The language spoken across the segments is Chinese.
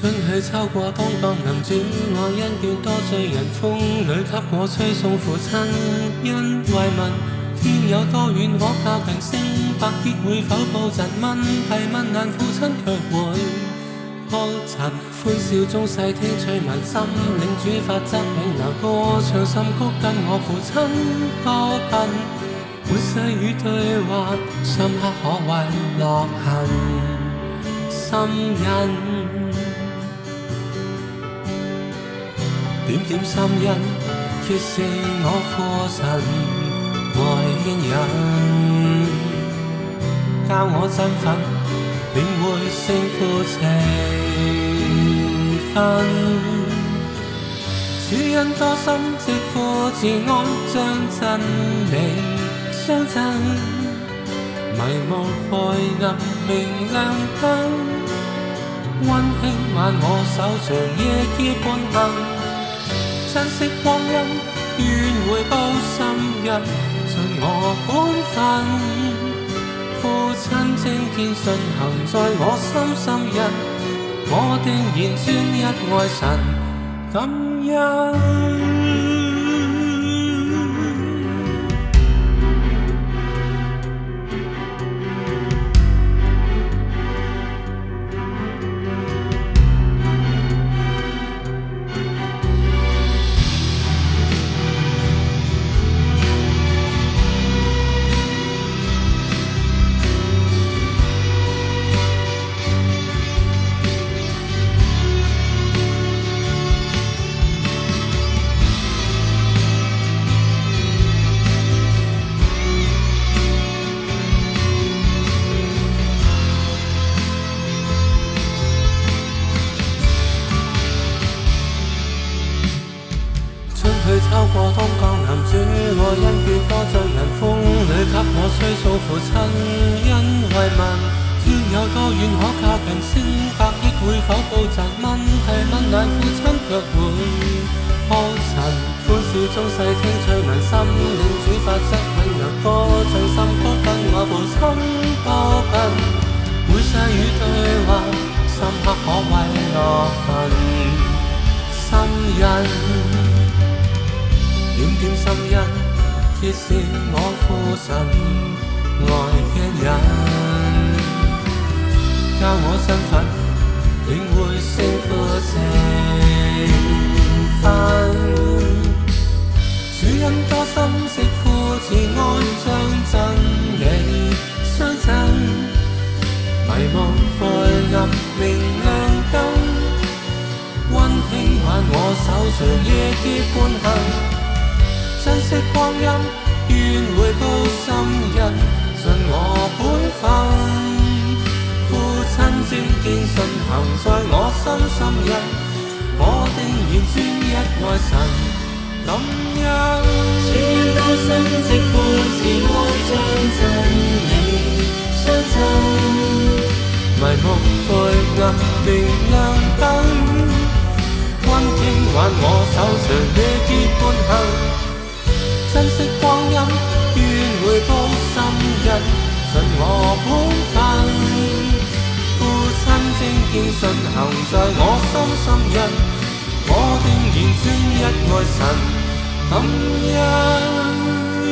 春去秋过，当当辗转，我因缘多醉人。风里给我吹送，父亲因慰问。天有多远，可靠近？星百劫会否报？神问，提问难，父亲却会破残。欢笑中细听吹吻，心领主法则永留。歌唱心曲，跟我父亲多近。活世与对话，深刻可为烙痕，心印。点点心印，却是我负神爱牵引，教我真份，领会胜负情分。主恩多心，只付挚爱将真理相赠，迷雾晦暗，明亮灯，温馨挽我手，长夜要伴行。珍惜光阴，愿回报心恩，尽我本分。父亲正见信行，在我心心印，我定然专一爱神感恩。過當鋼男主愛因結多醉人風裏給我吹訴父親因慰問天有多遠可靠近星百億會否報賺蚊替蚊兩父親腳會康神歡笑中細聽趣聞心領主法則永若歌唱心曲跟我父親多近會細語對話深刻可慰樂恨心印点心恩，揭示我父神，爱的人，教我身份领会。释惜光陰，願回報心恩，盡我本分。父親之堅信行在我心心印，我定然專一愛神感恩。只因單身直呼自愛將真理相襯，迷目在暗明亮燈。溫馨挽我手，隨你結伴行。珍惜光阴，愿每步心印，尽我本分。父亲精坚身行，在我心心印，我断然专一爱神恩。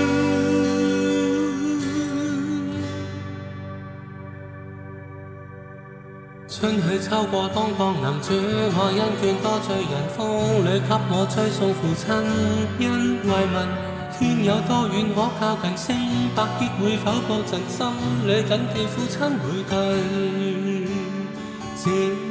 春去秋过，当当难主，我恩眷多醉人，风里给我吹送父亲恩爱问。天有多远？我靠近？星百劫会否破阵？心里紧记父亲每句？